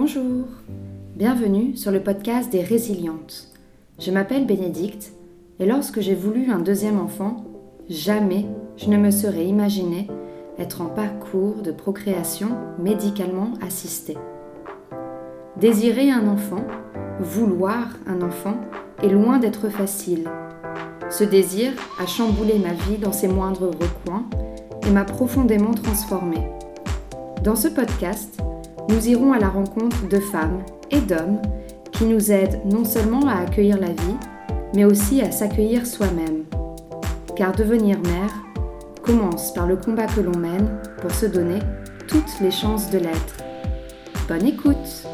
Bonjour, bienvenue sur le podcast des résilientes. Je m'appelle Bénédicte et lorsque j'ai voulu un deuxième enfant, jamais je ne me serais imaginé être en parcours de procréation médicalement assistée. Désirer un enfant, vouloir un enfant, est loin d'être facile. Ce désir a chamboulé ma vie dans ses moindres recoins et m'a profondément transformée. Dans ce podcast, nous irons à la rencontre de femmes et d'hommes qui nous aident non seulement à accueillir la vie, mais aussi à s'accueillir soi-même. Car devenir mère commence par le combat que l'on mène pour se donner toutes les chances de l'être. Bonne écoute